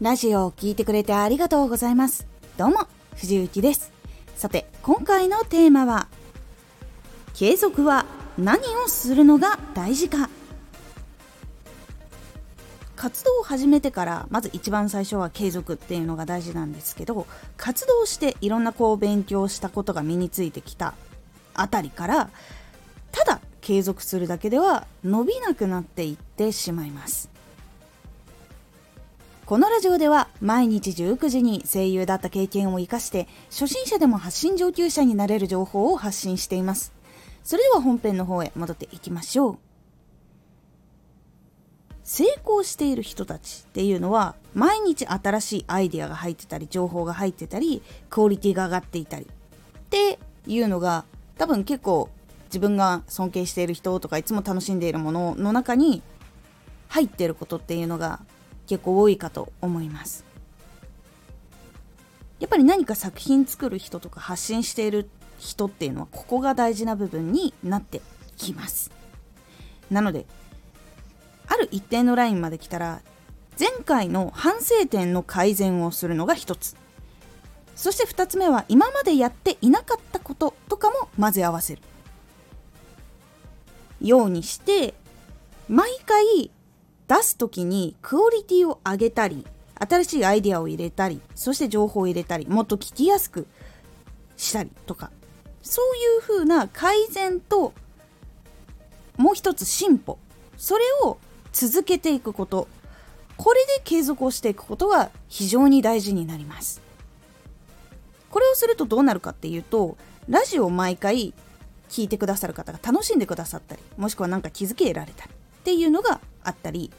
ラジオを聴いてくれてありがとうございます。どうも、藤幸です。さて、今回のテーマは、継続は何をするのが大事か活動を始めてからまず一番最初は継続っていうのが大事なんですけど活動していろんなこう勉強したことが身についてきたあたりからただ継続するだけでは伸びなくなっていってしまいますこのラジオでは毎日19時に声優だった経験を生かして初心者でも発信上級者になれる情報を発信しています。それでは本編の方へ戻っていきましょう。成功している人たちっていうのは毎日新しいアイデアが入ってたり情報が入ってたりクオリティが上がっていたりっていうのが多分結構自分が尊敬している人とかいつも楽しんでいるものの中に入っていることっていうのが結構多いかと思います。やっぱり何か作品作る人とか発信している人っていうのはここが大事な部分になってきます。なのである一定のラインまで来たら前回の反省点の改善をするのが一つ。そして2つ目は今までやっていなかったこととかも混ぜ合わせる。ようにして毎回出す時にクオリティを上げたり新しいアイデアを入れたりそして情報を入れたりもっと聞きやすくしたりとかそういう風な改善ともう一つ進歩それを続けていくことこれで継続をしていくことが非常に大事になります。これをするとどうなるかっていうとラジオを毎回聞いてくださる方が楽しんでくださったりもしくは何か気づけられたりっていうのがあったり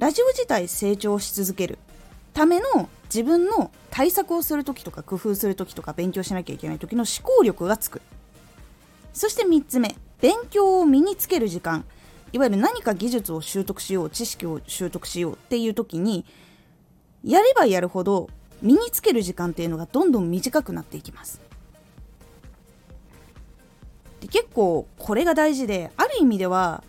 ラジオ自体成長し続ける。ための自分の対策をする時とか工夫する時とか勉強しなきゃいけない時の思考力がつく。そして3つ目勉強を身につける時間。いわゆる何か技術を習得しよう知識を習得しようっていう時にやればやるほど身につける時間っていうのがどんどん短くなっていきます。で結構これが大事である意味では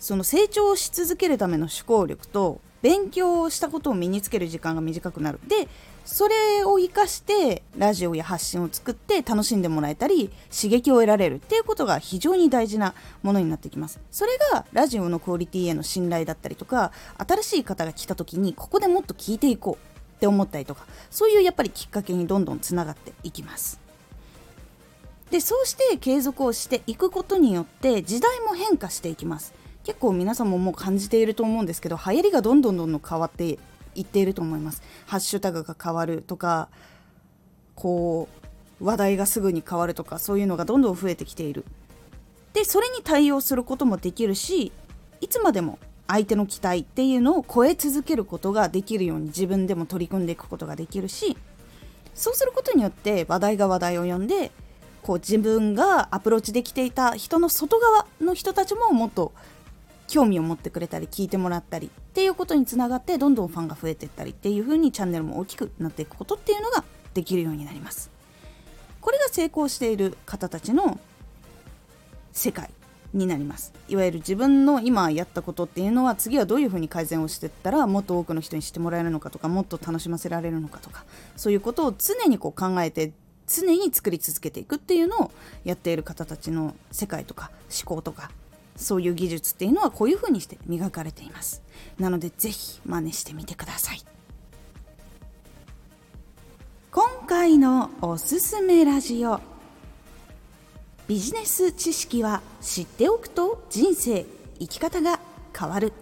その成長し続けるための思考力と勉強したことを身につける時間が短くなる。でそれを生かしてラジオや発信を作って楽しんでもらえたり刺激を得られる。っていうことが非常に大事なものになってきます。それがラジオのクオリティへの信頼だったりとか新しい方が来た時にここでもっと聞いていこう。って思ったりとか。そういうやっぱりきっかけにどんどんつながっていきます。でそうして継続をしていくことによって時代も変化していきます。結構皆さんももう感じていると思うんですけど流行りがどんどんどんどん変わっていっていると思います。ハッシュタグが変わるとかこう話題がすぐに変わるとかそういうのがどんどん増えてきている。でそれに対応することもできるしいつまでも相手の期待っていうのを超え続けることができるように自分でも取り組んでいくことができるしそうすることによって話題が話題を呼んでこう自分がアプローチできていた人の外側の人たちももっと興味を持ってくれたり聞いてもらったりっていうことにつながってどんどんファンが増えていったりっていう風にチャンネルも大きくなっていくことっていうのができるようになります。これが成功している方たちの世界になります。いわゆる自分の今やったことっていうのは次はどういうふうに改善をしていったらもっと多くの人に知ってもらえるのかとかもっと楽しませられるのかとかそういうことを常にこう考えて常に作り続けていくっていうのをやっている方たちの世界とか思考とかそういう技術っていうのはこういう風にして磨かれています。なので是非真似してみてください。今回のおすすめラジオ。ビジネス知識は知っておくと人生生き方が変わる。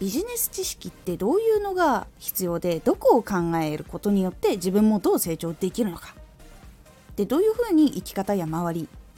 ビジネス知識ってどういうのが必要でどこを考えることによって自分もどう成長できるのか。でどういうふうに生き方や周り